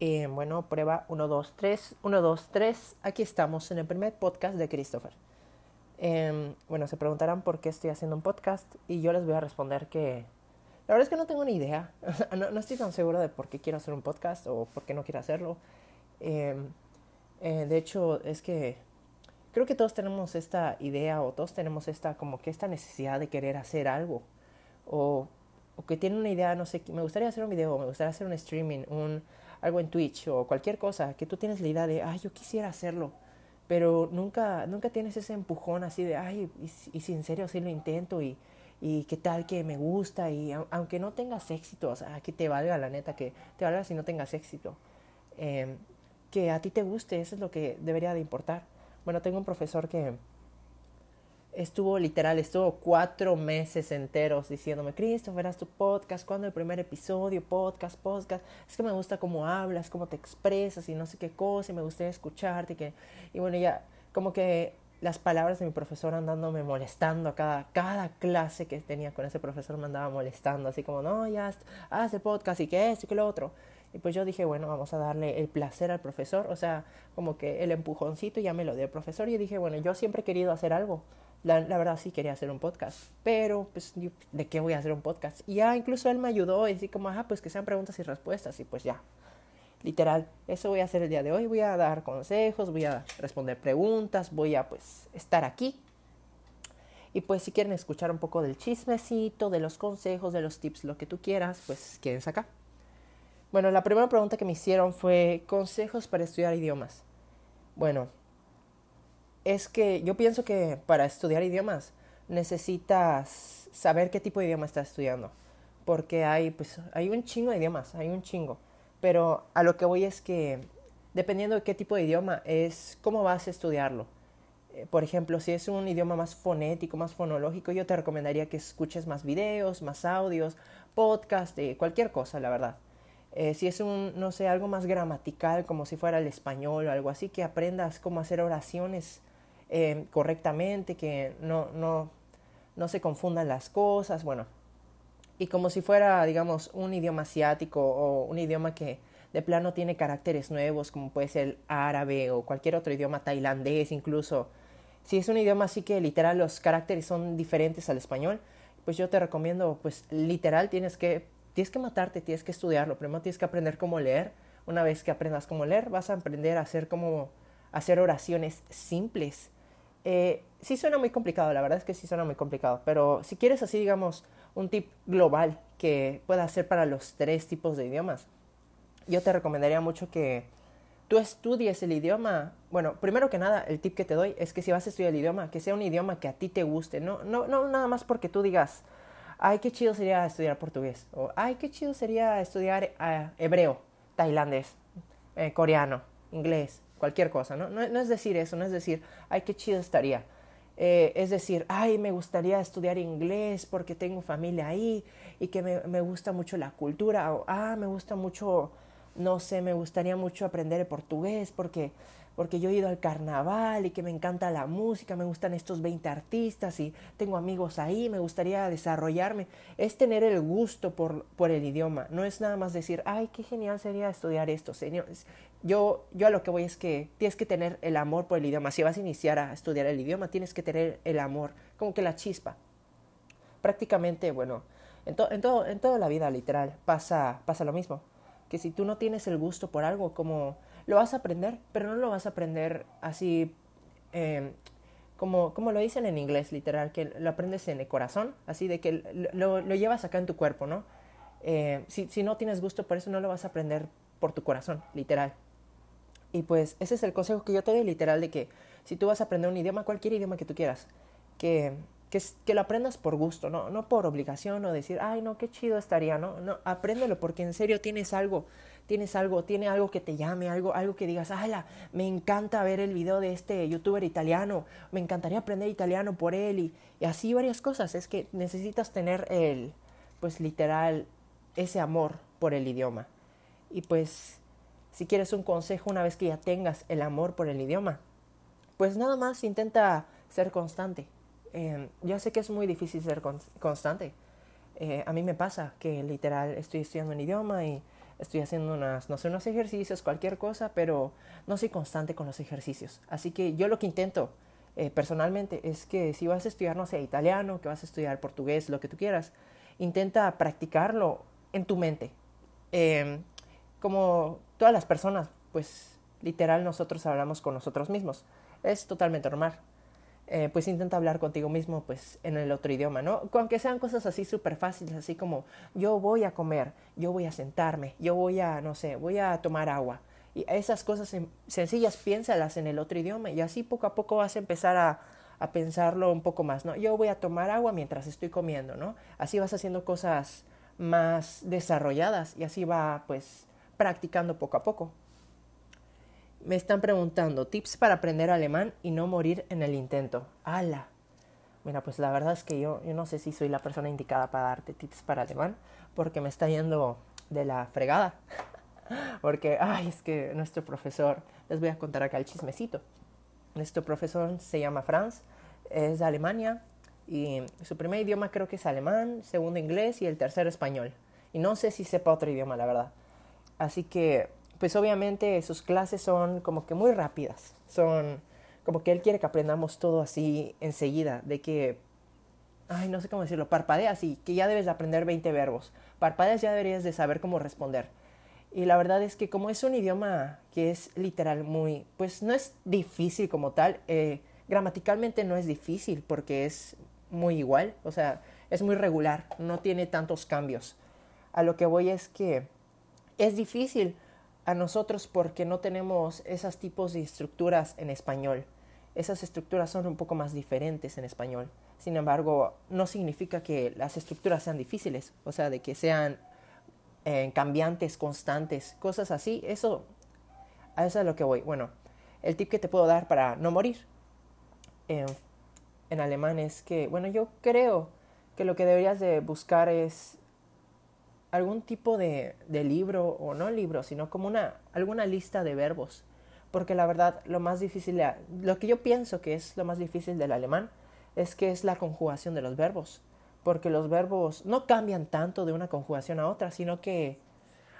Eh, bueno, prueba 1, 2, 3, 1, 2, 3. Aquí estamos en el primer podcast de Christopher. Eh, bueno, se preguntarán por qué estoy haciendo un podcast y yo les voy a responder que la verdad es que no tengo ni idea. no, no, estoy tan seguro de por qué quiero hacer un podcast o por qué no quiero hacerlo. Eh, de hecho, es que creo que todos tenemos esta idea o todos tenemos esta como que esta necesidad de querer hacer algo o, o que tienen una idea, no sé, me gustaría hacer un video, me gustaría hacer un streaming, un algo en Twitch o cualquier cosa, que tú tienes la idea de, ay, yo quisiera hacerlo, pero nunca, nunca tienes ese empujón así de, ay, y, si en serio sí lo intento y, y qué tal que me gusta y aunque no tengas éxito, o sea, que te valga la neta, que te valga si no tengas éxito, eh, que a ti te guste, eso es lo que debería de importar. Bueno, tengo un profesor que estuvo literal, estuvo cuatro meses enteros diciéndome, Christopher, verás tu podcast, ¿cuándo el primer episodio? Podcast, podcast. Es que me gusta cómo hablas, cómo te expresas y no sé qué cosa, y me gustaría escucharte. Y, que... y bueno, ya como que las palabras de mi profesor andándome molestando a cada, cada clase que tenía con ese profesor me andaba molestando, así como, no, ya haz el podcast y que esto y que lo otro. Y pues yo dije, bueno, vamos a darle el placer al profesor, o sea, como que el empujoncito ya me lo dio el profesor y dije, bueno, yo siempre he querido hacer algo la, verdad sí quería hacer un podcast, pero pues ¿de qué voy a hacer un podcast? Y ya incluso él me ayudó y así como, ah, pues que sean preguntas y respuestas y pues ya, literal, eso voy a hacer el día de hoy, voy a dar consejos, voy a responder preguntas, voy a pues estar aquí. Y pues si quieren escuchar un poco del chismecito, de los consejos, de los tips, lo que tú quieras, pues quédense acá. Bueno, la primera pregunta que me hicieron fue consejos para estudiar idiomas. Bueno, es que yo pienso que para estudiar idiomas necesitas saber qué tipo de idioma estás estudiando. Porque hay, pues, hay un chingo de idiomas, hay un chingo. Pero a lo que voy es que dependiendo de qué tipo de idioma es cómo vas a estudiarlo. Eh, por ejemplo, si es un idioma más fonético, más fonológico, yo te recomendaría que escuches más videos, más audios, podcast, eh, cualquier cosa, la verdad. Eh, si es un, no sé, algo más gramatical, como si fuera el español o algo así, que aprendas cómo hacer oraciones eh, correctamente, que no, no, no se confundan las cosas, bueno, y como si fuera, digamos, un idioma asiático o un idioma que de plano tiene caracteres nuevos, como puede ser el árabe o cualquier otro idioma tailandés incluso. Si es un idioma así que literal los caracteres son diferentes al español, pues yo te recomiendo, pues literal tienes que, tienes que matarte, tienes que estudiarlo. Primero tienes que aprender cómo leer. Una vez que aprendas cómo leer, vas a aprender a hacer como hacer oraciones simples eh, sí suena muy complicado, la verdad es que sí suena muy complicado, pero si quieres así, digamos, un tip global que pueda ser para los tres tipos de idiomas, yo te recomendaría mucho que tú estudies el idioma. Bueno, primero que nada, el tip que te doy es que si vas a estudiar el idioma, que sea un idioma que a ti te guste, no, no, no nada más porque tú digas, ay, qué chido sería estudiar portugués, o ay, qué chido sería estudiar eh, hebreo, tailandés, eh, coreano, inglés, cualquier cosa, ¿no? ¿no? es decir eso, no es decir, ay, qué chido estaría. Eh, es decir, ay, me gustaría estudiar inglés porque tengo familia ahí y que me, me gusta mucho la cultura, o ah, me gusta mucho, no sé, me gustaría mucho aprender el portugués porque porque yo he ido al carnaval y que me encanta la música, me gustan estos 20 artistas y tengo amigos ahí, me gustaría desarrollarme. Es tener el gusto por, por el idioma, no es nada más decir, ay, qué genial sería estudiar esto, señor. Yo, yo a lo que voy es que tienes que tener el amor por el idioma. Si vas a iniciar a estudiar el idioma, tienes que tener el amor, como que la chispa. Prácticamente, bueno, en, en, todo, en toda la vida literal pasa, pasa lo mismo. Que si tú no tienes el gusto por algo, como lo vas a aprender, pero no lo vas a aprender así eh, como, como lo dicen en inglés, literal, que lo aprendes en el corazón, así de que lo, lo llevas acá en tu cuerpo, ¿no? Eh, si, si no tienes gusto por eso, no lo vas a aprender por tu corazón, literal. Y pues ese es el consejo que yo te doy, literal, de que si tú vas a aprender un idioma, cualquier idioma que tú quieras, que, que, lo aprendas por gusto, ¿no? no por obligación o decir, ay, no, qué chido estaría, ¿no? No, apréndelo porque en serio tienes algo tienes algo, tiene algo que te llame, algo, algo que digas, ¡Hala! Me encanta ver el video de este youtuber italiano, me encantaría aprender italiano por él y, y así varias cosas. Es que necesitas tener el, pues literal, ese amor por el idioma. Y pues, si quieres un consejo una vez que ya tengas el amor por el idioma, pues nada más intenta ser constante. Eh, yo sé que es muy difícil ser constante. Eh, a mí me pasa que literal estoy estudiando un idioma y estoy haciendo unas, no sé, unos ejercicios, cualquier cosa, pero no soy constante con los ejercicios. Así que yo lo que intento eh, personalmente es que si vas a estudiar, no sé, italiano, que vas a estudiar portugués, lo que tú quieras, intenta practicarlo en tu mente. Em, como todas las personas, pues literal nosotros hablamos con nosotros mismos. Es totalmente normal. Eh, pues intenta hablar contigo mismo pues en el otro idioma, ¿no? Aunque sean cosas así súper fáciles, así como yo voy a comer, yo voy a sentarme, yo voy a, no sé, voy a tomar agua. Y esas cosas sencillas piénsalas en el otro idioma y así poco a poco vas a empezar a, a pensarlo un poco más, ¿no? Yo voy a tomar agua mientras estoy comiendo, ¿no? Así vas haciendo cosas más desarrolladas y así va pues practicando poco a poco. Me están preguntando tips para aprender alemán y no morir en el intento. ¡Hala! Mira, pues la verdad es que yo, yo no sé si soy la persona indicada para darte tips para alemán porque me está yendo de la fregada. porque, ay, es que nuestro profesor, les voy a contar acá el chismecito. Nuestro profesor se llama Franz, es de Alemania y su primer idioma creo que es alemán, segundo inglés y el tercero español. Y no sé si sepa otro idioma, la verdad. Así que, pues obviamente sus clases son como que muy rápidas. Son como que él quiere que aprendamos todo así enseguida, de que, ay, no sé cómo decirlo, parpadeas y que ya debes de aprender 20 verbos. Parpadeas ya deberías de saber cómo responder. Y la verdad es que como es un idioma que es literal muy, pues no es difícil como tal, eh, gramaticalmente no es difícil porque es muy igual, o sea, es muy regular, no tiene tantos cambios. A lo que voy es que es difícil a nosotros porque no tenemos esos tipos de estructuras en español. Esas estructuras son un poco más diferentes en español. Sin embargo, no significa que las estructuras sean difíciles, o sea, de que sean eh, cambiantes, constantes, cosas así. Eso, a eso es lo que voy. Bueno, el tip que te puedo dar para no morir en, en alemán es que, bueno, yo creo que lo que deberías de buscar es algún tipo de, de, libro, o no libro, sino como una, alguna lista de verbos. Porque la verdad, lo más difícil, lo que yo pienso que es lo más difícil del alemán, es que es la conjugación de los verbos porque los verbos no cambian tanto de una conjugación a otra, sino que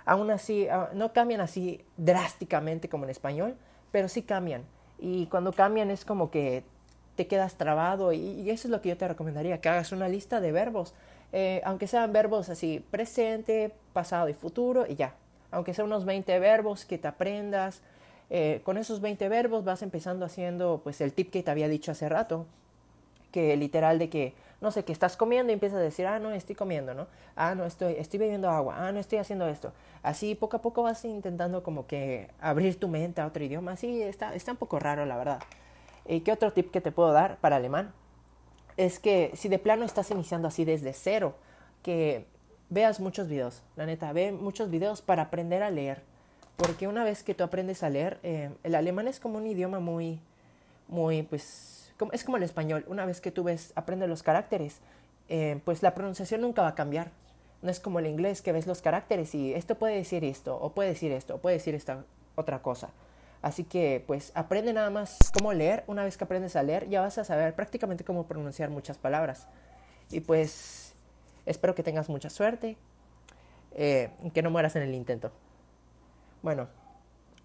aún así ah, no cambian así drásticamente como en español, pero sí cambian. Y cuando cambian es como que te quedas trabado y, eso es lo que yo te recomendaría, que hagas una lista de verbos, eh, aunque sean verbos así presente, pasado y futuro y ya. Aunque sean unos 20 verbos que te aprendas, eh, con esos 20 verbos vas empezando haciendo pues el tip que te había dicho hace rato, que literal de que no sé, que estás comiendo y empiezas a decir, ah, no, estoy comiendo, ¿no? Ah, no, estoy, estoy bebiendo agua, ah, no, estoy haciendo esto. Así poco a poco vas intentando como que abrir tu mente a otro idioma. Así está, está un poco raro, la verdad. ¿Y qué otro tip que te puedo dar para alemán? Es que si de plano estás iniciando así desde cero, que veas muchos videos, la neta, ve muchos videos para aprender a leer. Porque una vez que tú aprendes a leer, eh, el alemán es como un idioma muy, muy, pues, es como el español, una vez que tú ves, aprendes los caracteres, eh, pues la pronunciación nunca va a cambiar. No es como el inglés que ves los caracteres y esto puede decir esto, o puede decir esto, o puede decir esta otra cosa. Así que pues aprende nada más cómo leer. Una vez que aprendes a leer ya vas a saber prácticamente cómo pronunciar muchas palabras. Y pues espero que tengas mucha suerte eh, que no mueras en el intento. Bueno,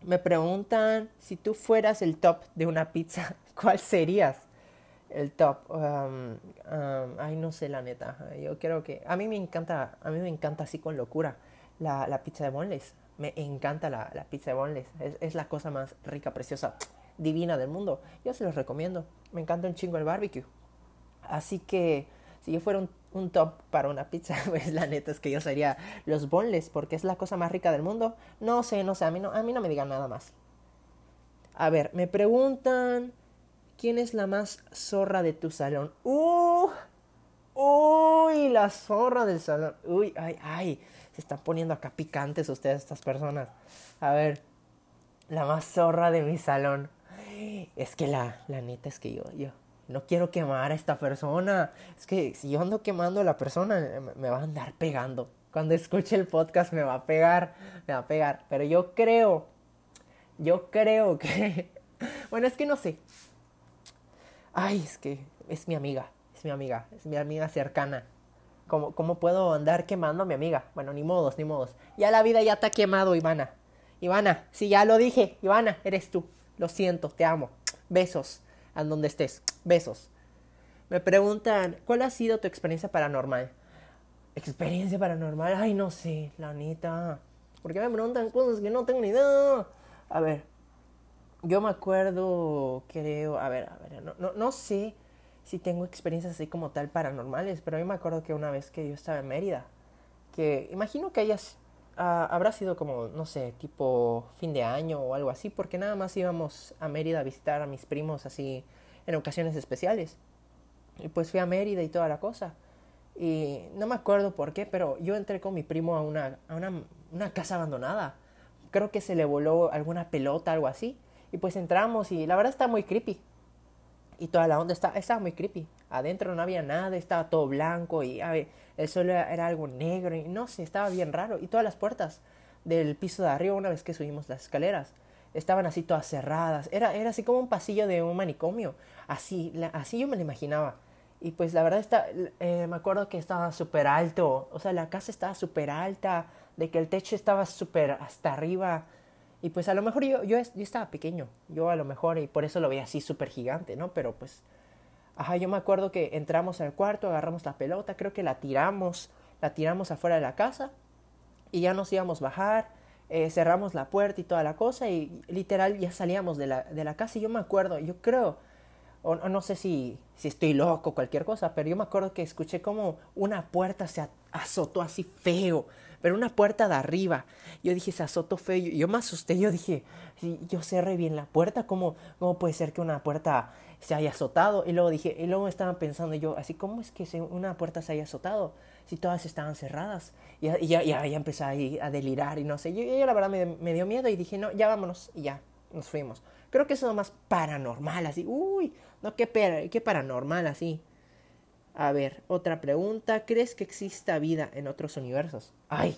me preguntan si tú fueras el top de una pizza, ¿cuál serías? El top. Um, um, ay, no sé la neta. Yo creo que a mí me encanta, a mí me encanta así con locura la, la pizza de boneless. Me encanta la, la pizza de boneless. Es, es, la cosa más rica, preciosa, divina del mundo. Yo se los recomiendo. Me encanta un chingo el barbecue. Así que si yo fuera un, top para una pizza, pues la neta es que yo sería los boneless porque es la cosa más rica del mundo. No sé, no sé, a mí no, a mí no me digan nada más. A ver, me preguntan, ¿quién es la más zorra de tu salón? ¡Uh! ¡Uy! La zorra del salón. ¡Uy! ¡Ay! ¡Ay! Están poniendo acá picantes ustedes, estas personas. A ver, la más zorra de mi salón. Es que la, la neta es que yo, yo, no quiero quemar a esta persona. Es que si yo ando quemando a la persona, me va a andar pegando. Cuando escuche el podcast me va a pegar, me va a pegar. Pero yo creo, yo creo que... Bueno, es que no sé. Ay, es que es mi amiga, es mi amiga, es mi amiga cercana. ¿Cómo, ¿Cómo puedo andar quemando a mi amiga? Bueno, ni modos, ni modos. Ya la vida ya ha quemado, Ivana. Ivana, sí, ya lo dije. Ivana, eres tú. Lo siento, te amo. Besos. A donde estés. Besos. Me preguntan, ¿cuál ha sido tu experiencia paranormal? Experiencia paranormal, ay, no sé, la neta. Porque me preguntan cosas que no tengo ni idea. A ver, yo me acuerdo, creo, a ver, a ver, no, no, no sé si tengo experiencias así como tal paranormales, pero yo me acuerdo que una vez que yo estaba en Mérida, que imagino que hayas, habrá sido como, no sé, tipo fin de año o algo así, porque nada más íbamos a Mérida a visitar a mis primos así en ocasiones especiales. Y pues fui a Mérida y toda la cosa. Y no me acuerdo por qué, pero yo entré con mi primo a una, a una, una casa abandonada. Creo que se le voló alguna pelota, algo así. Y pues entramos y la verdad está muy creepy. Y toda la onda estaba muy creepy. Adentro no había nada, estaba todo blanco y a ver, el suelo era, algo negro y no sé, estaba bien raro. Y todas las puertas del piso de arriba, una vez que subimos las escaleras, estaban así todas cerradas. Era, era así como un pasillo de un manicomio. Así, así yo me lo imaginaba. Y pues la verdad está, eh, me acuerdo que estaba súper alto, o sea, la casa estaba súper alta, de que el techo estaba súper hasta arriba. Y pues a lo mejor yo, yo, yo, estaba pequeño, yo a lo mejor, y por eso lo veía así súper gigante, ¿no? Pero pues, ajá, yo me acuerdo que entramos al cuarto, agarramos la pelota, creo que la tiramos, la tiramos afuera de la casa y ya nos íbamos a bajar, eh, cerramos la puerta y toda la cosa y literal ya salíamos de la, de la casa y yo me acuerdo, yo creo o, o, no sé si, si estoy loco o cualquier cosa, pero yo me acuerdo que escuché como una puerta se azotó así feo, pero una puerta de arriba. Yo dije, se azotó feo. Yo, yo me asusté, yo dije, yo cerré bien la puerta, ¿cómo, ¿cómo puede ser que una puerta se haya azotado? Y luego dije, y luego estaba pensando yo, así, ¿cómo es que se, una puerta se haya azotado? Si todas estaban cerradas. Y, ya, ya, ya empecé a, delirar y no sé. Yo, yo la verdad me, me dio miedo y dije, no, ya vámonos. Y ya, nos fuimos. Creo que eso es más paranormal, así. Uy, no, qué, qué paranormal, así. A ver, otra pregunta. ¿Crees que exista vida en otros universos? Ay,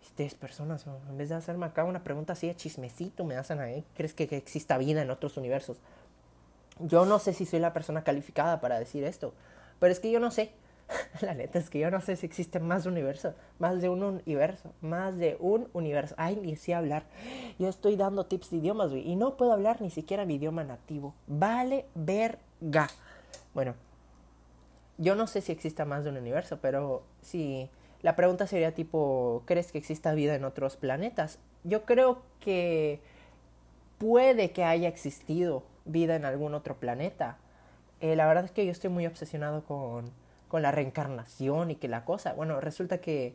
ustedes personas, en vez de hacerme acá una pregunta así de chismecito, me hacen ahí. ¿Crees que, exista vida en otros universos? Yo no sé si soy la persona calificada para decir esto, pero es que yo no sé. La neta es que yo no sé si existe más universo, más de un universo, más de un universo. Ay, ni sé hablar. Yo estoy dando tips de idiomas, güey, y no puedo hablar ni siquiera mi idioma nativo. Vale verga. Bueno, yo no sé si exista más de un universo, pero si la pregunta sería tipo, ¿crees que exista vida en otros planetas? Yo creo que puede que haya existido vida en algún otro planeta. Eh, la verdad es que yo estoy muy obsesionado con con la reencarnación y que la cosa. Bueno, resulta que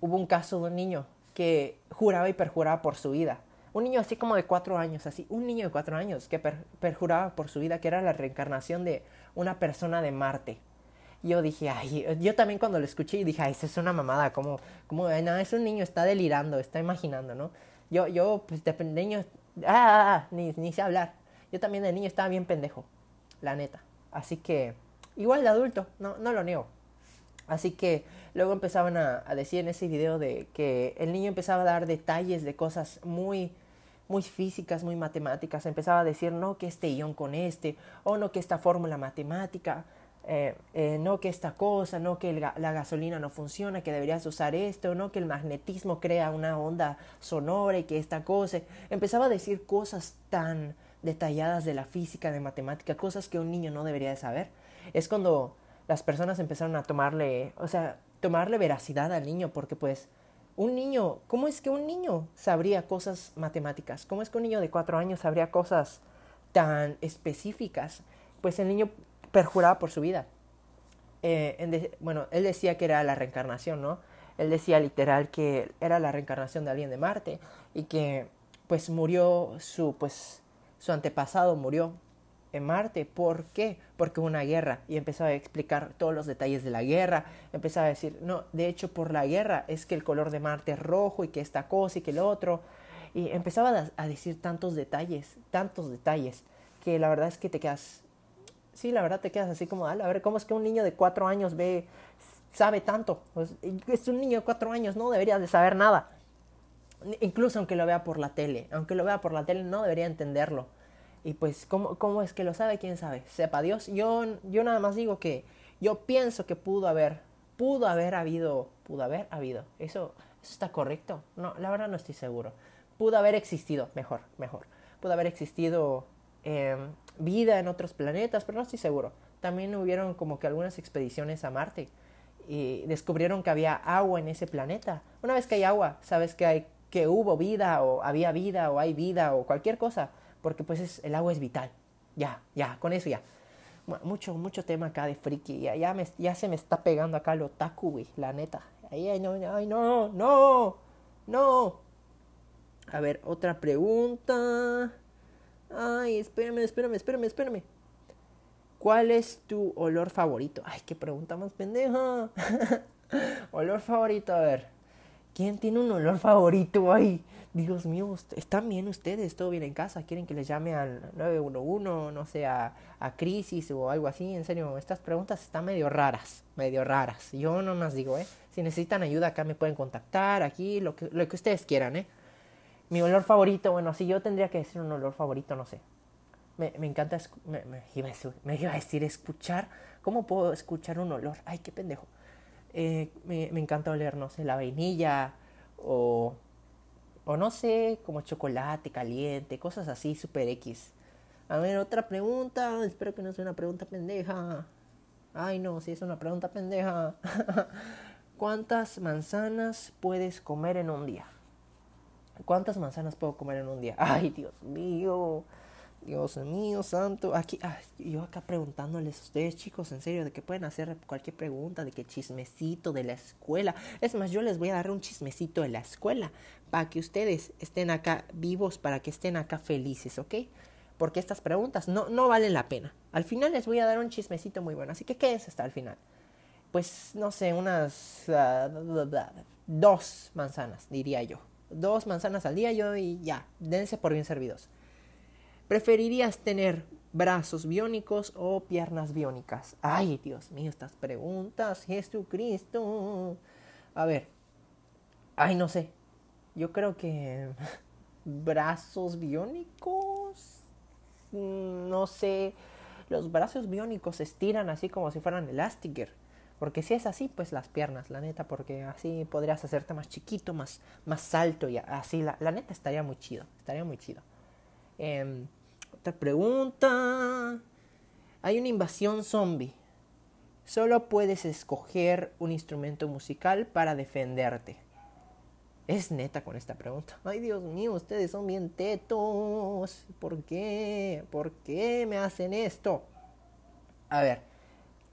hubo un caso de un niño que juraba y perjuraba por su vida. Un niño así como de cuatro años, así, un niño de cuatro años que per, perjuraba por su vida que era la reencarnación de una persona de Marte. Yo dije, ay, yo también cuando lo escuché dije, ay, eso es una mamada, como, como, no, es un niño, está delirando, está imaginando, ¿no? Yo, yo, pues de niño, ah, ah, ah, ni, ni sé hablar. Yo también de niño estaba bien pendejo, la neta. Así que, Igual de adulto, no, no lo niego. Así que luego empezaban a, a, decir en ese video de que el niño empezaba a dar detalles de cosas muy, muy físicas, muy matemáticas. Empezaba a decir, no, que este ion con este, o no, que esta fórmula matemática, eh, eh, no, que esta cosa, no, que la gasolina no funciona, que deberías usar esto, no, que el magnetismo crea una onda sonora y que esta cosa. Empezaba a decir cosas tan detalladas de la física, de matemática, cosas que un niño no debería de saber es cuando las personas empezaron a tomarle, o sea, tomarle veracidad al niño, porque pues un niño, ¿cómo es que un niño sabría cosas matemáticas? ¿Cómo es que un niño de cuatro años sabría cosas tan específicas? Pues el niño perjuraba por su vida. Eh, en bueno, él decía que era la reencarnación, ¿no? Él decía literal que era la reencarnación de alguien de Marte y que pues murió su, pues, su antepasado murió en Marte. ¿Por qué? Porque hubo una guerra y empezaba a explicar todos los detalles de la guerra. Empezaba a decir, no, de hecho por la guerra es que el color de Marte es rojo y que esta cosa y que lo otro. Y empezaba a decir tantos detalles, tantos detalles, que la verdad es que te quedas, sí, la verdad te quedas así como, a ver, ¿cómo es que un niño de cuatro años ve, sabe tanto? Pues, es un niño de cuatro años, no debería de saber nada. Incluso aunque lo vea por la tele, aunque lo vea por la tele, no debería entenderlo. Y pues, ¿cómo, ¿cómo, es que lo sabe? ¿Quién sabe? Sepa Dios. Yo, yo nada más digo que yo pienso que pudo haber pudo haber habido, pudo haber habido. Eso, eso está correcto. No, la verdad no estoy seguro. Pudo haber existido, mejor, mejor. Pudo haber existido em, vida en otros planetas, pero no estoy seguro. También hubieron como que algunas expediciones a Marte y descubrieron que había agua en ese planeta. Una vez que hay agua, sabes que hay que hubo vida o había vida o hay vida o cualquier cosa, porque pues es, el agua es vital. Ya, ya, con eso ya. Mucho, mucho tema acá de friki. Ya, ya, me, ya se me está pegando acá lo otaku, güey, la neta. Ay, ay, no, ay, no, no, no. A ver, otra pregunta. Ay, espérame, espérame, espérame, espérame. ¿Cuál es tu olor favorito? Ay, qué pregunta más pendeja. olor favorito, a ver. ¿Quién tiene un olor favorito? Ay, Dios mío, ¿están bien ustedes? ¿Todo bien en casa? ¿Quieren que les llame al 911? No sé, a, Crisis o algo así. En serio, estas preguntas están medio raras, medio raras. Yo no más digo, ¿eh? Si necesitan ayuda acá me pueden contactar, aquí, lo que, lo que ustedes quieran, ¿eh? Mi olor favorito, bueno, si yo tendría que decir un olor favorito, no sé me, me encanta, me, me, iba a decir, escuchar, ¿cómo puedo escuchar un olor? Ay, qué pendejo. Eh, me, me, encanta oler, no sé, la vainilla o, o no sé, como chocolate caliente, cosas así, super X. A ver, otra pregunta, espero que no sea una pregunta pendeja. Ay, no, si es una pregunta pendeja. ¿Cuántas manzanas puedes comer en un día? ¿Cuántas manzanas puedo comer en un día? Ay, Dios mío. Dios mío, santo. Aquí, yo acá preguntándoles a ustedes, chicos, en serio, de que pueden hacer cualquier pregunta, de que chismecito de la escuela. Es más, yo les voy a dar un chismecito de la escuela para que ustedes estén acá vivos, para que estén acá felices, ¿ok? Porque estas preguntas no, no valen la pena. Al final les voy a dar un chismecito muy bueno, así que ¿qué es hasta el final? Pues, no sé, unas ah, dos manzanas, diría yo. Dos manzanas al día yo y ya, dense por bien servidos. ¿Preferirías tener brazos biónicos o piernas biónicas? Ay, Dios mío, estas preguntas, Jesucristo. A ver, ay, no sé. Yo creo que brazos biónicos, mm, no sé. Los brazos biónicos se estiran así como si fueran Elastiker. Porque si es así, pues las piernas, la neta, porque así podrías hacerte más chiquito, más, más alto y así, la, la neta estaría muy chido, estaría muy chido. Em, otra pregunta. Hay una invasión zombie. Solo puedes escoger un instrumento musical para defenderte. Es neta con esta pregunta. Ay, Dios mío, ustedes son bien tetos. ¿Por qué? ¿Por qué me hacen esto? A ver,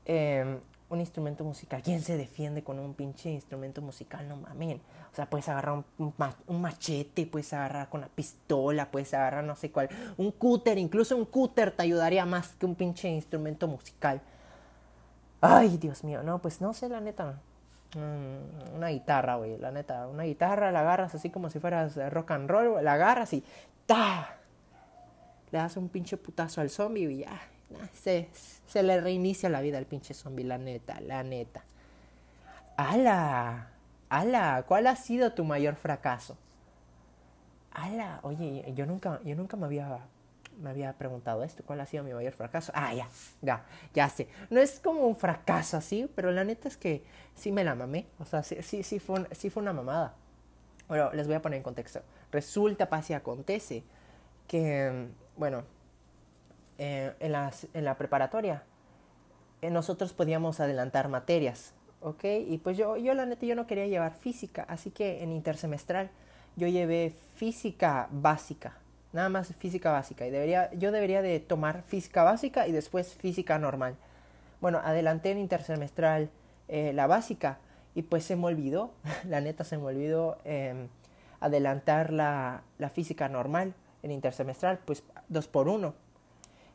eh, un instrumento musical. ¿Quién se defiende con un pinche instrumento musical? No mames. O sea, puedes agarrar un, machete, puedes agarrar con una pistola, puedes agarrar no sé cuál. Un cúter, incluso un cúter te ayudaría más que un pinche instrumento musical. Ay, Dios mío, no, pues no sé, la neta. Mm, una guitarra, güey, la neta. Una guitarra la agarras así como si fueras rock and roll, la agarras y ¡ta! Le das un pinche putazo al zombie y ya se, se le reinicia la vida al pinche zombie, la neta, la neta. ¡Hala! ¡Hala! ¿Cuál ha sido tu mayor fracaso? ¡Hala! Oye, yo nunca, yo nunca me había, me había preguntado esto. ¿Cuál ha sido mi mayor fracaso? Ah, ya, ya, ya sé. No es como un fracaso así, pero la neta es que sí me la mamé. O sea, sí, sí, sí, fue, sí fue una mamada. Bueno, les voy a poner en contexto. Resulta, pasa y acontece que, bueno, eh, en, en, la preparatoria, eh, nosotros podíamos adelantar materias, ¿ok? Y pues yo, yo la neta, yo no quería llevar física, así que en intersemestral yo llevé física básica, nada más física básica, y debería, yo debería de tomar física básica y después física normal. Bueno, adelanté en intersemestral eh, la básica y pues se me olvidó, la neta se me olvidó em, adelantar la, la física normal en intersemestral, pues dos por uno.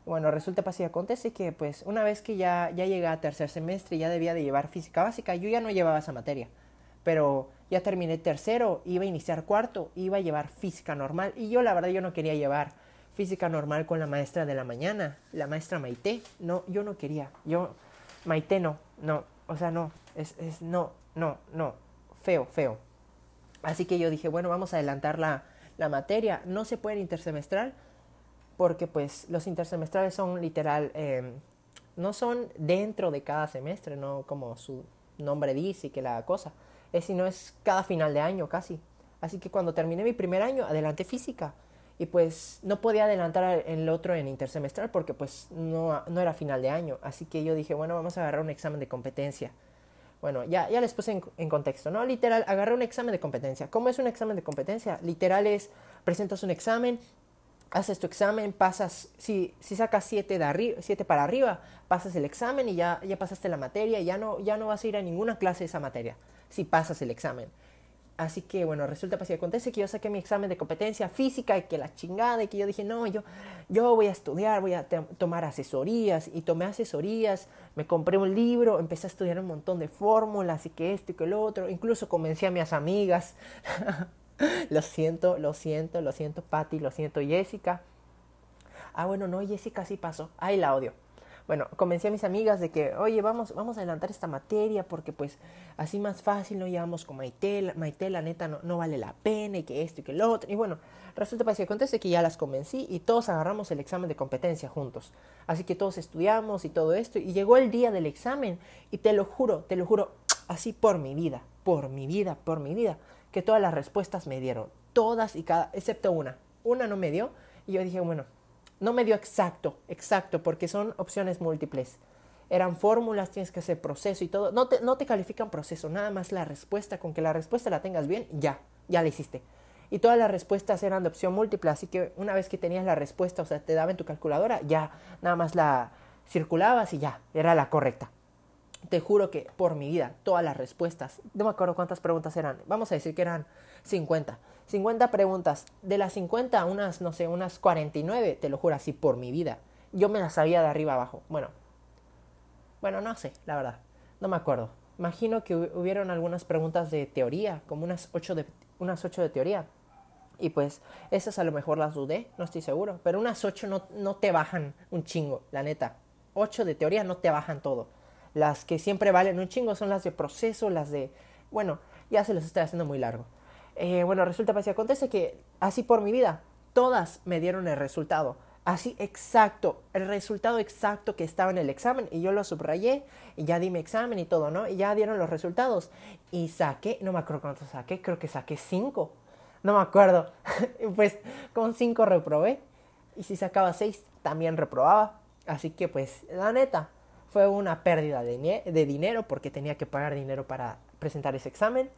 Bueno, resulta, pasa y acontece que pues una vez que ya, ya llegué a tercer semestre ya debía de llevar física básica, yo ya no llevaba esa materia, pero ya terminé tercero, iba a iniciar cuarto, iba a llevar física normal y yo la verdad yo no quería llevar física normal con la maestra de la mañana, la maestra Maite, no, yo no quería, yo, Maite no, no, o sea, no, es, es no, no, no, feo, feo. Así que yo dije, bueno, vamos a adelantar la, la materia, no se puede intersemestral, porque pues los intersemestrales son literal, em, no son dentro de cada semestre, no como su, nombre dice y que la cosa. Es si no es cada final de año casi. Así que cuando terminé mi primer año, adelanté física. Y pues no podía adelantar el otro en intersemestral porque pues no, no era final de año. Así que yo dije, bueno, vamos a agarrar un examen de competencia. Bueno, ya, ya les puse en, en, contexto, ¿no? Literal, agarré un examen de competencia. ¿Cómo es un examen de competencia? Literal es, presentas un examen, haces tu examen, pasas, si, si sacas 7 de arriba, siete para arriba, pasas el examen y ya, ya pasaste la materia, ya no, ya no vas a ir a ninguna clase de esa materia, si pasas el examen. Así que bueno, resulta pues, acontece que yo saqué mi examen de competencia física y que la chingada y que yo dije, no, yo, yo voy a estudiar, voy a tomar asesorías y tomé asesorías, me compré un libro, empecé a estudiar un montón de fórmulas y que esto y que lo otro, incluso convencí a mis amigas, lo siento, lo siento, lo siento Patty, lo siento Jessica. Ah, bueno, no, Jessica sí pasó, ahí la odio. Bueno, convencí a mis amigas de que, oye, vamos, vamos a adelantar esta materia porque pues así más fácil no llevamos con Maite, Maite la neta no, vale la pena y que esto y que lo otro. Y bueno, resulta pues que acontece que ya las convencí y todos agarramos el examen de competencia juntos. Así que todos estudiamos y todo esto y llegó el día del examen y te lo juro, te lo juro, así por mi vida, por mi vida, por mi vida, que todas las respuestas me dieron, todas y cada, excepto una. Una no me dio y yo dije, bueno, no me dio exacto, exacto, porque son opciones múltiples. Eran fórmulas, tienes que hacer proceso y todo. No te, no te califican proceso, nada más la respuesta. Con que la respuesta la tengas bien, ya, ya la hiciste. Y todas las respuestas eran de opción múltiple, así que una vez que tenías la respuesta, o sea, te daba en tu calculadora, ya, nada más la circulabas y ya, era la correcta. Te juro que por mi vida, todas las respuestas, no me acuerdo cuántas preguntas eran, vamos a decir que eran 50. 50 preguntas. De las 50, unas, no sé, unas 49, te lo juro así por mi vida. Yo me las sabía de arriba abajo. Bueno, bueno, no sé, la verdad. No me acuerdo. Imagino que hubieron algunas preguntas de teoría, como unas 8 de, unas 8 de teoría. Y pues esas a lo mejor las dudé, no estoy seguro. Pero unas 8 no, no te bajan un chingo, la neta. 8 de teoría no te bajan todo. Las que siempre valen un chingo son las de proceso, las de... Bueno, ya se los estoy haciendo muy largo. Eh, bueno, resulta, pues, acontece que así por mi vida, todas me dieron el resultado. Así exacto, el resultado exacto que estaba en el examen y yo lo subrayé y ya di mi examen y todo, ¿no? Y ya dieron los resultados y saqué, no me acuerdo cuánto saqué, creo que saqué cinco, no me acuerdo. pues con cinco reprobé y si sacaba seis también reprobaba. Así que pues la neta fue una pérdida de, de dinero porque tenía que pagar dinero para presentar ese examen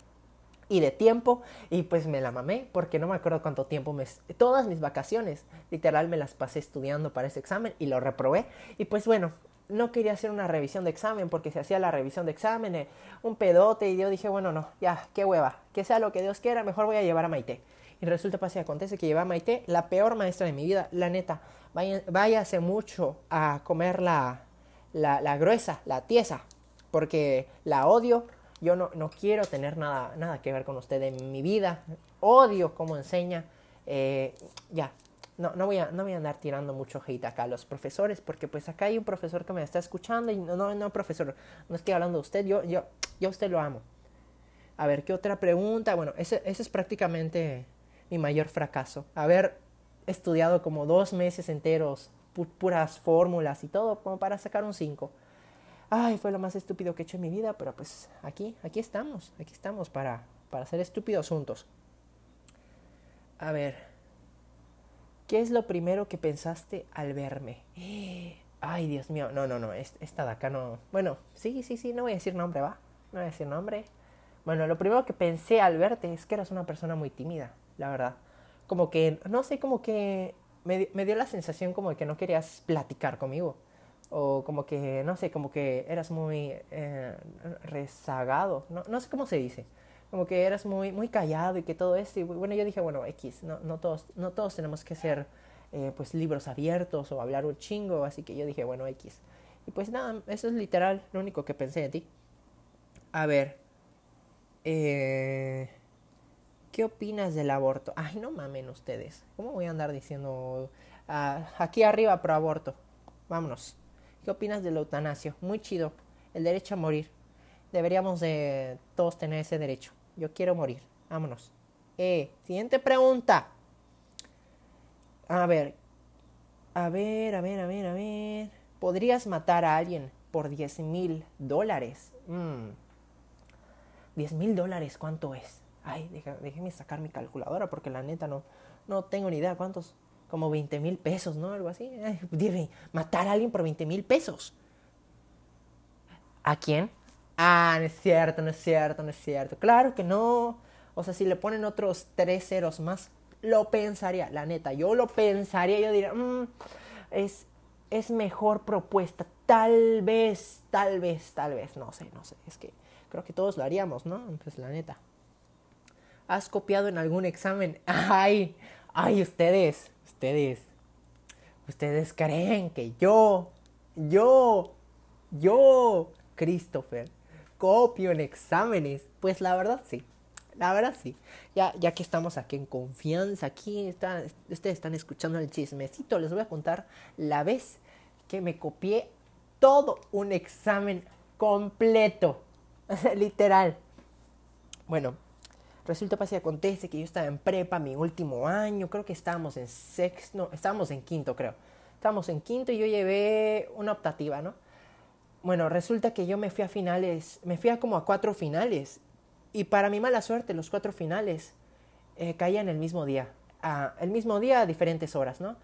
y de tiempo y pues me la mamé porque no me acuerdo cuánto tiempo me todas mis vacaciones literal me las pasé estudiando para ese examen y lo reprobé. Y pues bueno no quería hacer una revisión de examen porque se hacía la revisión de examen eh, un pedote y yo dije bueno no ya qué hueva que sea lo que Dios quiera mejor voy a llevar a Maite y resulta pasa y acontece que llevé a Maite la peor maestra de mi vida la neta váyase mucho a comer la, la, la gruesa la tiesa porque la odio yo no, no quiero tener nada, nada que ver con usted en mi vida. Odio cómo enseña. Eh, ya, no, no, voy a, no voy a andar tirando mucho hate acá a los profesores, porque pues acá hay un profesor que me está escuchando y no, no, no profesor, no estoy hablando de usted, yo, yo, yo a usted lo amo. A ver, ¿qué otra pregunta? Bueno, ese, ese es prácticamente mi mayor fracaso. Haber estudiado como dos meses enteros, puras fórmulas y todo, como para sacar un 5 ay, fue lo más estúpido que he hecho en mi vida, pero pues aquí, aquí estamos, aquí estamos para, para ser estúpidos juntos. A ver, ¿qué es lo primero que pensaste al verme? Ay, Dios mío, no, no, no, esta de acá no. Bueno, sí, sí, sí, no voy a decir nombre, va. No voy a decir nombre. Bueno, lo primero que pensé al verte es que eras una persona muy tímida, la verdad. Como que, no sé, como que me, me dio la sensación como de que no querías platicar conmigo. O como que, no sé, como que eras muy eh, rezagado, no, no sé cómo se dice, como que eras muy, muy callado y que todo esto, y bueno, yo dije, bueno, X, no, no, todos, no todos tenemos que ser eh, pues libros abiertos o hablar un chingo, así que yo dije, bueno, X. Y pues nada, eso es literal lo único que pensé de ti. A ver, eh, ¿qué opinas del aborto? Ay, no mamen ustedes, ¿cómo voy a andar diciendo ah, aquí arriba pro aborto? Vámonos. ¿Qué opinas del eutanasio? Muy chido. El derecho a morir. Deberíamos de todos tener ese derecho. Yo quiero morir. Vámonos. Eh, siguiente pregunta. A ver. A ver, a ver, a ver, a ver. ¿Podrías matar a alguien por 10 mil dólares? Mm. 10 mil dólares, ¿cuánto es? Ay, déjeme sacar mi calculadora porque la neta no, no tengo ni idea cuántos. Como 20 mil pesos, ¿no? Algo así. Ay, matar a alguien por 20 mil pesos. ¿A quién? Ah, no es cierto, no es cierto, no es cierto. Claro que no. O sea, si le ponen otros tres ceros más, lo pensaría. La neta, yo lo pensaría. Yo diría, mm, es, es mejor propuesta. Tal vez, tal vez, tal vez. No sé, no sé. Es que creo que todos lo haríamos, ¿no? Pues la neta. ¿Has copiado en algún examen? Ay, ay, ustedes, ustedes. Ustedes creen que yo, yo, yo, Christopher, copio en exámenes. Pues la verdad sí. La verdad sí. Ya, ya que estamos aquí en confianza, aquí está, ustedes están escuchando el chismecito, les voy a contar la vez que me copié todo un examen completo. Literal. Bueno, resulta, pasa y acontece que yo estaba en prepa, mi último año, creo que estábamos en sexto, no, estábamos en quinto, creo. Estábamos en quinto y yo llevé una optativa, ¿no? Bueno, resulta que yo me fui a finales, me fui a como a cuatro finales. Y para mi mala suerte, los cuatro finales eh, caían el mismo día. El mismo día a diferentes horas, ¿no?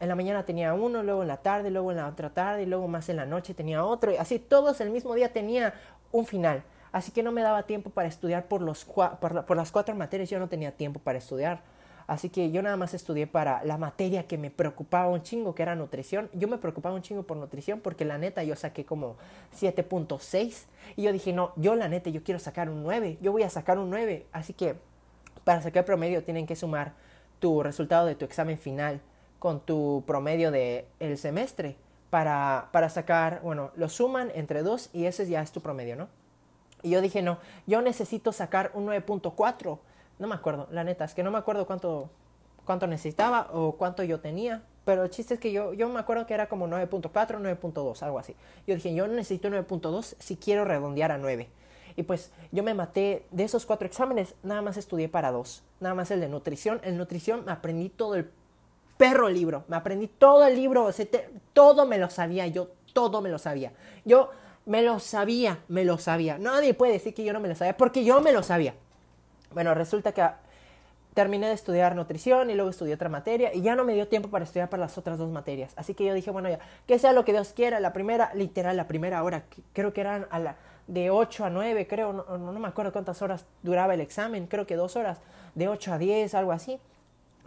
En la mañana tenía uno, luego en la tarde, luego en la otra tarde, y luego más en la noche tenía otro. Y así todos el mismo día tenía un final. Así que no me daba tiempo para estudiar por, los, por, las cuatro materias, yo no tenía tiempo para estudiar. Así que yo nada más estudié para la materia que me preocupaba un chingo, que era nutrición. Yo me preocupaba un chingo por nutrición porque la neta yo saqué como 7.6 y yo dije, no, yo la neta yo quiero sacar un 9, yo voy a sacar un 9. Así que para sacar promedio tienen que sumar tu resultado de tu examen final con tu promedio del el semestre para, para sacar, bueno, lo suman entre dos y ese ya es tu promedio, ¿no? Y yo dije, no, yo necesito sacar un 9.4. No me acuerdo, la neta, es que no me acuerdo cuánto, cuánto necesitaba o cuánto yo tenía. Pero el chiste es que yo, yo me acuerdo que era como 9.4, 9.2, algo así. Yo dije, yo necesito 9.2 si quiero redondear a 9. Y pues yo me maté de esos cuatro exámenes, nada más estudié para dos. Nada más el de nutrición. El nutrición me aprendí todo el perro libro. Me aprendí todo el libro, todo me lo sabía, yo todo me lo sabía. Yo me lo sabía, me lo sabía. Nadie puede decir que yo no me lo sabía, porque yo me lo sabía. Bueno, resulta que terminé de estudiar nutrición y luego estudié otra materia y ya no me dio tiempo para estudiar para las otras dos materias. Así que yo dije, bueno, ya, que sea lo que Dios quiera. La primera, literal, la primera hora, creo que eran a la, de 8 a 9, creo, no, no, me acuerdo cuántas horas duraba el examen, creo que dos horas, de 8 a 10, algo así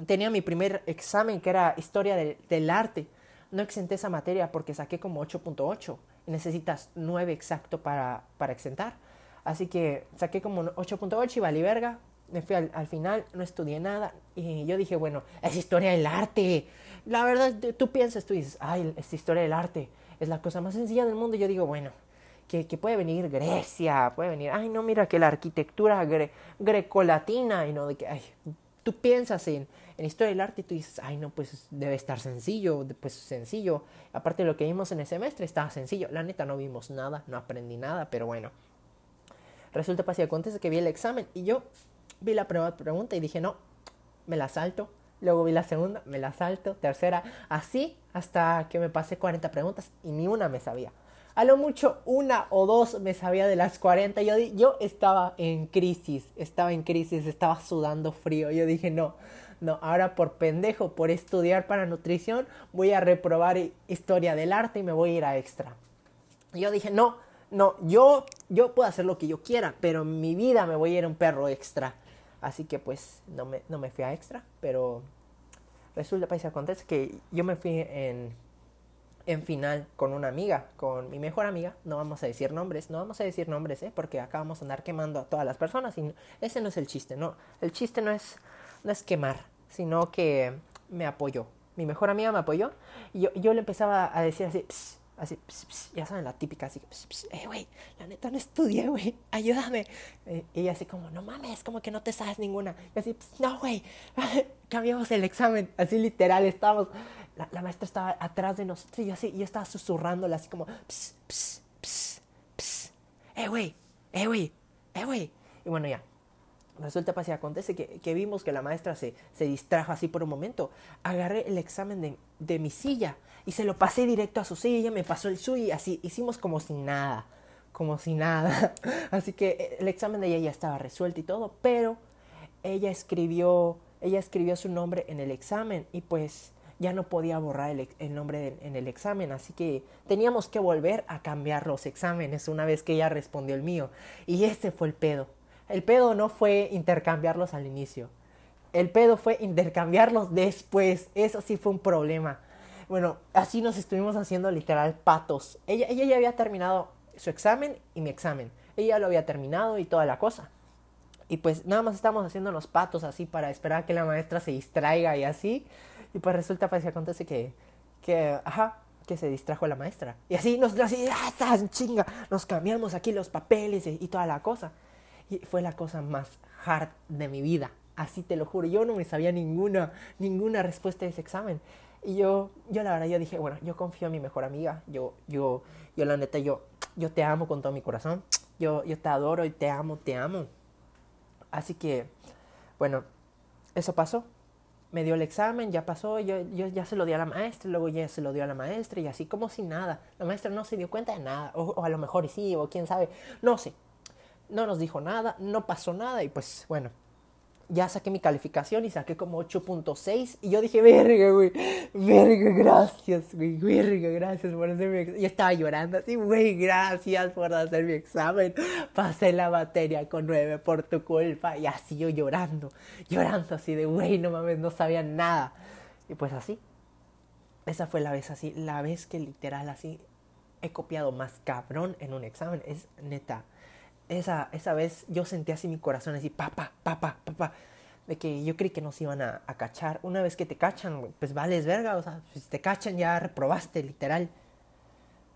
tenía mi primer examen que era historia del arte. No exenté esa materia porque saqué como 8.8 y necesitas 9 exacto para, para exentar. Así que saqué como 8.8 y valí verga. Me fui al, final, no estudié nada y yo dije, bueno, es historia del arte. La verdad, tú piensas, tú dices, ay, es historia del arte, es la cosa más sencilla del mundo. Y yo digo, bueno, que, que, puede venir Grecia, puede venir, ay, no, mira que la arquitectura grecolatina y no, de que, ay, tú piensas en, en historia del arte tú dices, ay no, pues debe estar sencillo, pues sencillo. Aparte de lo que vimos en el semestre, estaba sencillo. La neta no vimos nada, no aprendí nada, pero bueno. Resulta, pasa y que vi el examen y yo vi la primera pregunta y dije, no, me la salto. Luego vi la segunda, me la salto. Tercera, así hasta que me pasé 40 preguntas y ni una me sabía. A lo mucho una o dos me sabía de las 40. Yo, yo estaba en crisis, estaba en crisis, estaba sudando frío. Yo dije, no, no, ahora por pendejo, por estudiar para nutrición, voy a reprobar historia del arte y me voy a ir a extra. Yo dije, no, no, yo, yo puedo hacer lo que yo quiera, pero en mi vida me voy a ir a un perro extra. Así que pues no me, no me fui a extra, pero resulta, país acontece que yo me fui en, en final con una amiga, con mi mejor amiga, no vamos a decir nombres, no vamos a decir nombres, ¿eh? porque acá vamos a andar quemando a todas las personas y ese no es el chiste, no, el chiste no es no es quemar, sino que me apoyó. Mi mejor amiga me apoyó y yo, yo le empezaba a decir así, así, ya saben, la típica, así, eh, güey, la neta no estudié, güey, ayúdame. Eh, y así como, no mames, como que no te sabes ninguna. Y así, no, güey, cambiamos el examen, así literal, estábamos, la, maestra estaba atrás de nosotros y así, yo estaba susurrándole así como, pss, pss, pss, pss, eh, güey, eh, güey, eh, güey. Y bueno, ya, Resulta, pasa y acontece que, que, vimos que la maestra se, se, distrajo así por un momento. Agarré el examen de, de, mi silla y se lo pasé directo a su silla. Ella me pasó el suyo y así hicimos como sin nada. como si nada. Así que eh, el examen de ella ya estaba resuelto y todo, pero ella escribió, ella escribió su nombre en el examen y pues ya no podía borrar el, nombre en el examen, así que teníamos que volver a cambiar los exámenes una vez que ella respondió el mío. Y ese fue el pedo. El pedo no fue intercambiarlos al inicio. El pedo fue intercambiarlos después. Eso sí fue un problema. Bueno, así nos estuvimos haciendo literal patos. Ella, ella ya había terminado su examen y mi examen. Ella lo había terminado y toda la cosa. Y pues nada más estamos haciendo los patos así para esperar a que la maestra se distraiga y así. Y pues resulta, pues, que acontece que, que, ajá, que se distrajo la maestra. Y así nos, así, ¡ah, chinga! Nos cambiamos aquí los papeles y, toda la cosa. Y fue la cosa más hard de mi vida. Así te lo juro. Yo no me sabía ninguna, ninguna respuesta de ese examen. Y yo, yo la verdad, yo dije, bueno, yo confío en mi mejor amiga. Yo, yo, yo la neta, yo, yo te amo con todo mi corazón. Yo, yo te adoro y te amo, te amo. Así que, bueno, eso pasó me dio el examen, ya pasó, yo, yo ya se lo di a la maestra, luego ya se lo dio a la maestra y así como si nada. La maestra no se dio cuenta de nada, o, o a lo mejor sí, o quién sabe, no sé. No nos dijo nada, no pasó nada y pues bueno, ya saqué mi calificación y saqué como 8.6 y yo dije, verga, güey, verga, gracias, güey, verga, gracias por hacer mi examen. Yo estaba llorando así, güey, gracias por hacer mi examen. Pasé la materia con 9 por tu culpa y así yo llorando, llorando así de, güey, no mames, no sabía nada. Y pues así, esa fue la vez así, la vez que literal así he copiado más cabrón en un examen, es neta esa, esa vez yo sentí así mi corazón, así, papá, papá, papá, de que yo creí que nos iban a, cachar. Una vez que te cachan, pues vales verga, o sea, si te cachan ya reprobaste, literal.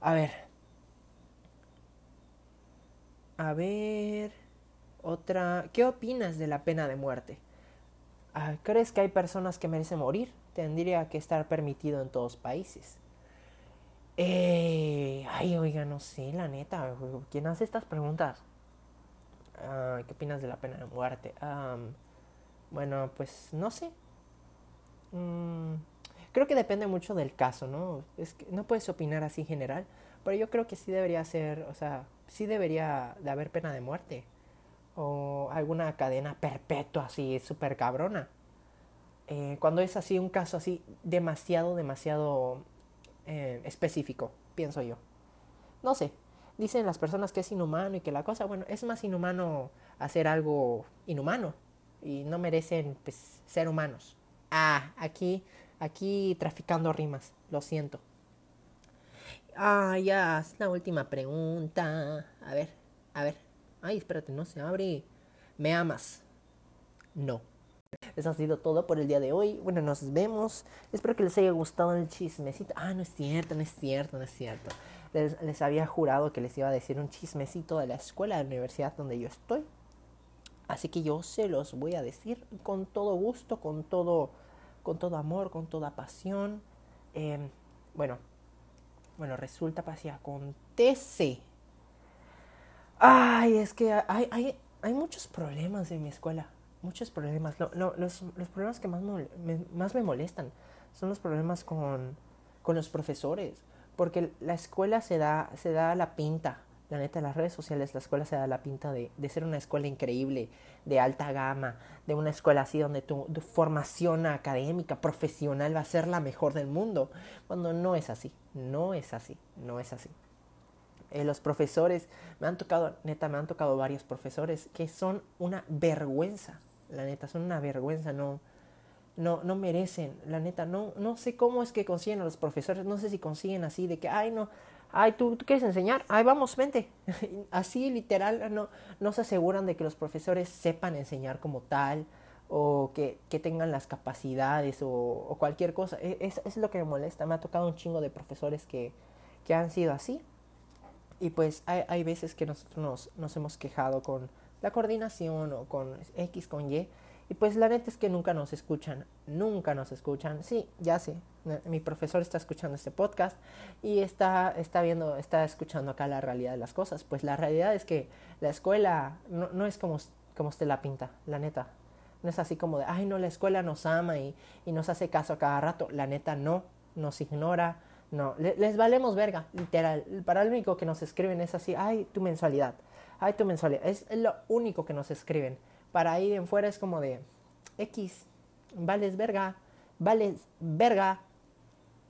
A ver. A ver. Otra. ¿Qué opinas de la pena de muerte? Ah, ¿Crees que hay personas que merecen morir? Tendría que estar permitido en todos países. Eh, ay, oiga, no sé, la neta. ¿Quién hace estas preguntas? Ah, ¿Qué opinas de la pena de muerte? bueno, pues no sé. Mm, creo que depende mucho del caso, ¿no? Es que no puedes opinar así en general, pero yo creo que sí debería ser, o sea, sí debería de haber pena de muerte. O alguna cadena perpetua así, súper cabrona. Eh, cuando es así un caso así demasiado, demasiado eh, específico, pienso yo. No sé, dicen las personas que es inhumano y que la cosa, bueno, es más inhumano hacer algo inhumano y no merecen pues, ser humanos. Ah, aquí, aquí traficando rimas, lo siento. Ah, ya, es la última pregunta. A ver, a ver. Ay, espérate, no se abre. ¿Me amas? No. Eso ha sido todo por el día de hoy. Bueno, nos vemos. Espero que les haya gustado el chismecito. Ah, no es cierto, no es cierto, no es cierto les, había jurado que les iba a decir un chismecito de la escuela, de la universidad donde yo estoy. Así que yo se los voy a decir con todo gusto, con todo, con todo amor, con toda pasión. Em, bueno, bueno, resulta, pues, acontece. Ay, es que hay, hay, hay muchos problemas en mi escuela. Muchos problemas. los, los, problemas que más me, más me molestan son los problemas con, con los profesores. Porque la escuela se da, se da la pinta, la neta, en las redes sociales, la escuela se da la pinta de, de ser una escuela increíble, de alta gama, de una escuela así donde tu, formación académica, profesional va a ser la mejor del mundo, cuando no es así, no es así, no es así. Eh, los profesores, me han tocado, neta, me han tocado varios profesores que son una vergüenza, la neta, son una vergüenza, no, no, no merecen, la neta, no, no sé cómo es que consiguen a los profesores, no sé si consiguen así de que, ay, no, ay, ¿tú, tú quieres enseñar, ay, vamos, vente. así literal, no, no se aseguran de que los profesores sepan enseñar como tal o que, que tengan las capacidades o, cualquier cosa. E, es, es, lo que me molesta, me ha tocado un chingo de profesores que, que han sido así. Y pues hay, hay veces que nosotros nos, nos hemos quejado con la coordinación o con X, con Y, y pues la neta es que nunca nos escuchan, nunca nos escuchan. Sí, ya sé, mi profesor está escuchando este podcast y está, está viendo, está escuchando acá la realidad de las cosas. Pues la realidad es que la escuela no, no es como, como usted la pinta, la neta. No es así como de, ay no, la escuela nos ama y, y nos hace caso a cada rato. La neta no, nos ignora, No, les valemos verga, literal. Para lo único que nos escriben es así, ay, tu mensualidad, ay, tu mensualidad. Es lo único que nos escriben. Para ahí en fuera es como de, X, vales verga, vales verga.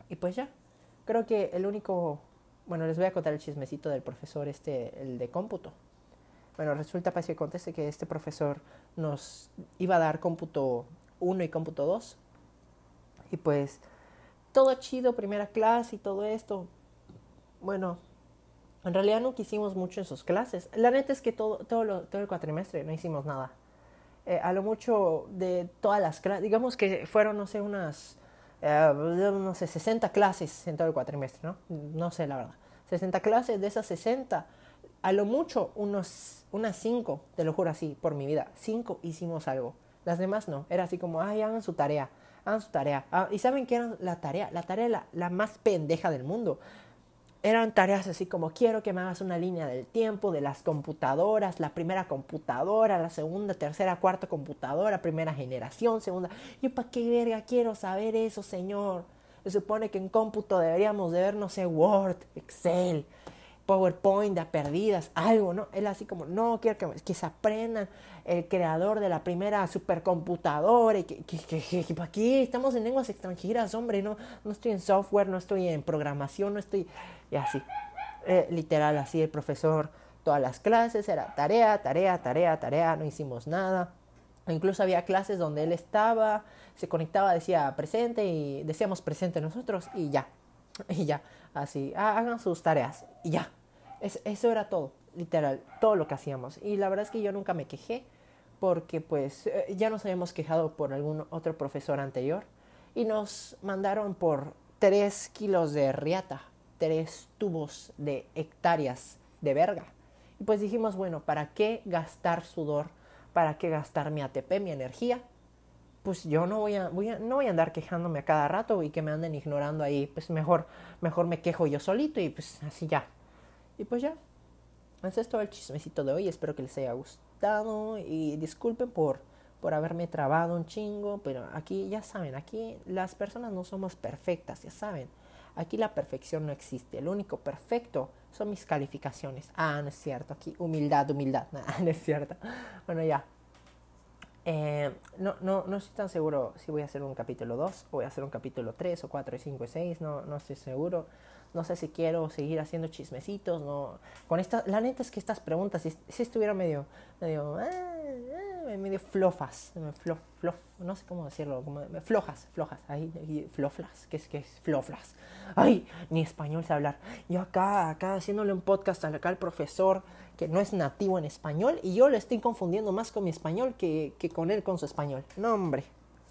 Y pues ya, creo que el único, bueno, les voy a contar el chismecito del profesor este, el de cómputo. Bueno, resulta, para que conteste, que este profesor nos iba a dar cómputo 1 y cómputo 2. Y pues todo chido, primera clase y todo esto. Bueno, en realidad no quisimos mucho en sus clases. La neta es que todo, todo, todo el cuatrimestre no hicimos nada. Eh, a lo mucho de todas las clases, digamos que fueron, no sé, unas, eh, no sé, 60 clases en todo el cuatrimestre, ¿no? No sé, la verdad. 60 clases, de esas 60, a lo mucho unos, unas 5, te lo juro así, por mi vida, 5 hicimos algo. Las demás no, era así como, ay, hagan su tarea hagan su tarea. Ah, ¿Y saben qué era la tarea? La tarea la, la más pendeja del mundo. Eran tareas así como quiero que me hagas una línea del tiempo de las computadoras, la primera computadora, la segunda, tercera, cuarta computadora, primera generación, segunda. Yo para qué verga quiero saber eso, señor. Se supone que en cómputo deberíamos de ver, no sé, Word, Excel, PowerPoint de perdidas, algo, ¿no? Él así como, no, quiero que, que se aprendan el creador de la primera supercomputadora y que, que, que, aquí estamos en lenguas extranjeras, hombre, no, no estoy en software, no estoy en programación, no estoy, y así, eh, literal, así el profesor, todas las clases era tarea, tarea, tarea, tarea, no hicimos nada. Incluso había clases donde él estaba, se conectaba, decía presente y decíamos presente nosotros y ya, y ya, así, hagan sus tareas y ya. eso era todo, literal, todo lo que hacíamos. Y la verdad es que yo nunca me quejé porque pues eh, ya nos habíamos quejado por algún otro profesor anterior y nos mandaron por tres kilos de riata, tres tubos de hectáreas de verga. Y pues dijimos, bueno, ¿para qué gastar sudor? ¿Para qué gastar mi ATP, mi energía? Pues yo no voy a, voy a, no voy a andar quejándome a cada rato y que me anden ignorando ahí. Pues mejor, mejor me quejo yo solito y pues así ya. Y pues ya. Ese es todo el chismecito de hoy. Espero que les haya gustado y disculpen por, por haberme trabado un chingo, pero aquí ya saben, aquí las personas no somos perfectas, ya saben. Aquí la perfección no existe. Lo único perfecto son mis calificaciones. Ah, no es cierto. Aquí humildad, humildad. no es cierto. Bueno, ya. Eh, no, no, no estoy tan seguro si voy a hacer un capítulo 2 o voy a hacer un capítulo 3 o 4 y 5 y 6. No, no estoy seguro no sé si quiero seguir haciendo chismecitos, no. Con esta, la neta es que estas preguntas, si, si estuvieran medio, medio, eh, medio flofas, flof, flof, no sé cómo decirlo, flojas, flojas, ahí, floflas, ¿qué es, qué es floflas? Ay, ni español sé hablar. Yo acá, acá haciéndole un podcast acá al profesor que no es nativo en español y yo le estoy confundiendo más con mi español que, que con él con su español. No, hombre,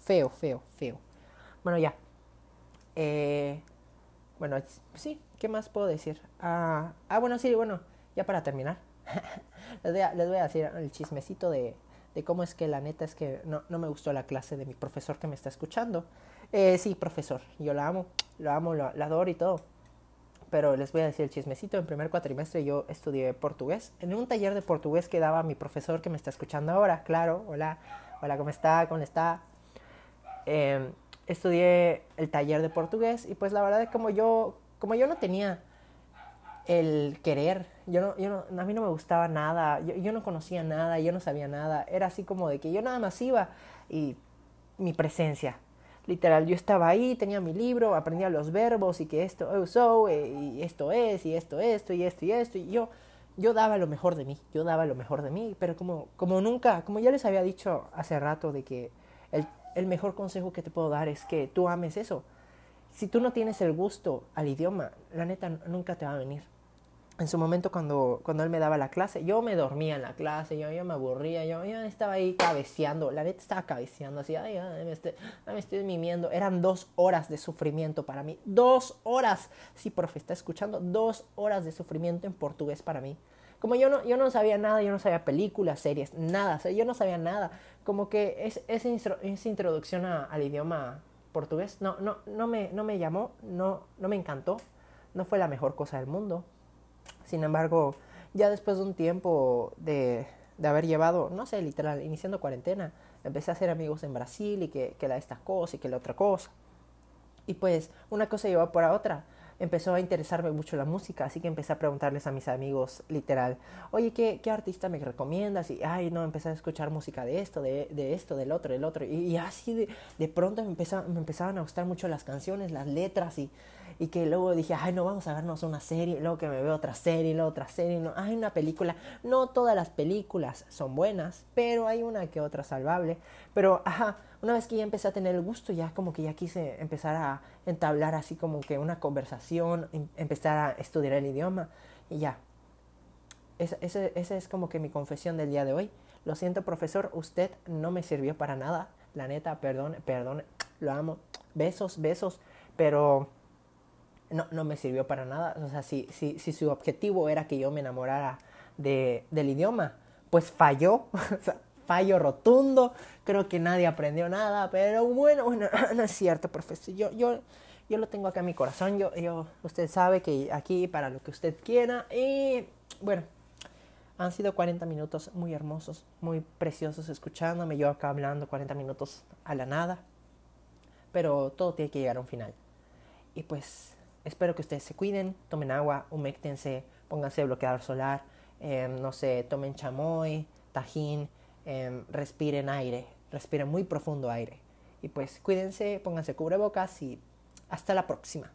feo, feo, feo. Bueno, ya. Eh, bueno, sí, ¿qué más puedo decir? Ah, ah bueno, sí, bueno, ya para terminar. les, voy a, decir el chismecito de, de, cómo es que la neta es que no, no, me gustó la clase de mi profesor que me está escuchando. Eh, sí, profesor, yo la amo, lo amo, lo, la adoro y todo. Pero les voy a decir el chismecito. En primer cuatrimestre yo estudié portugués. En un taller de portugués que daba mi profesor que me está escuchando ahora. Claro, hola, hola, ¿cómo está? ¿Cómo está? Eh, estudié el taller de portugués y pues la verdad como yo, como yo no tenía el querer, yo no, yo no, a mí no me gustaba nada, yo, yo, no conocía nada, yo no sabía nada, era así como de que yo nada más iba y mi presencia, literal, yo estaba ahí, tenía mi libro, aprendía los verbos y que esto oh, y esto es, y esto, esto, y esto, y esto, y yo, yo daba lo mejor de mí, yo daba lo mejor de mí, pero como, como nunca, como ya les había dicho hace rato de que el el mejor consejo que te puedo dar es que tú ames eso. Si tú no tienes el gusto al idioma, la neta nunca te va a venir. En su momento cuando, cuando él me daba la clase, yo me dormía en la clase, yo, yo me aburría, yo, yo estaba ahí cabeceando, la neta estaba cabeceando así, ay, me, estoy, me estoy mimiendo. Eran dos horas de sufrimiento para mí, dos horas, sí, profe, está escuchando, dos horas de sufrimiento en portugués para mí. Como yo no, yo no sabía nada, yo no sabía películas, series, nada, yo no sabía nada como que es, esa introducción al idioma portugués no, no, no, me, no me llamó, no, no me encantó, no fue la mejor cosa del mundo. Sin embargo, ya después de un tiempo de, de haber llevado, no sé, literal, iniciando cuarentena, empecé a hacer amigos en Brasil y que, que la esta cosa y que la otra cosa. Y pues una cosa llevó por la otra. Empezó a interesarme mucho la música, así que empecé a preguntarles a mis amigos literal, oye, ¿qué, qué artista me recomiendas? Y, ay, no, empecé a escuchar música de esto, de, de esto, del otro, del otro. Y, así de, de pronto me, empezó, me empezaban a gustar mucho las canciones, las letras y y que luego dije, ay, no, vamos a vernos una serie, luego que me veo otra serie, luego otra serie, no, hay una película. No todas las películas son buenas, pero hay una que otra salvable. Pero, ajá, una vez que ya empecé a tener el gusto, ya como que ya quise empezar a entablar así como que una conversación, em, empezar a estudiar el idioma y ya. Esa, esa es como que mi confesión del día de hoy. Lo siento, profesor, usted no me sirvió para nada. La neta, perdón, perdón, lo amo. Besos, besos, pero no, no me sirvió para nada. O sea, si, si, si su objetivo era que yo me enamorara de, del idioma, pues falló. fallo rotundo. Creo que nadie aprendió nada, pero bueno, bueno no es cierto, profesor. Yo, yo, yo lo tengo acá en mi corazón. Yo, yo, usted sabe que aquí para lo que usted quiera. Y bueno, han sido 40 minutos muy hermosos, muy preciosos escuchándome. Yo acá hablando 40 minutos a la nada. Pero todo tiene que llegar a un final. Y pues espero que ustedes se cuiden, tomen agua, humectense, pónganse bloqueador solar, em, no sé, tomen chamoy, tajín, em, respiren aire, respiren muy profundo aire. Y pues cuídense, pónganse cubrebocas y hasta la próxima.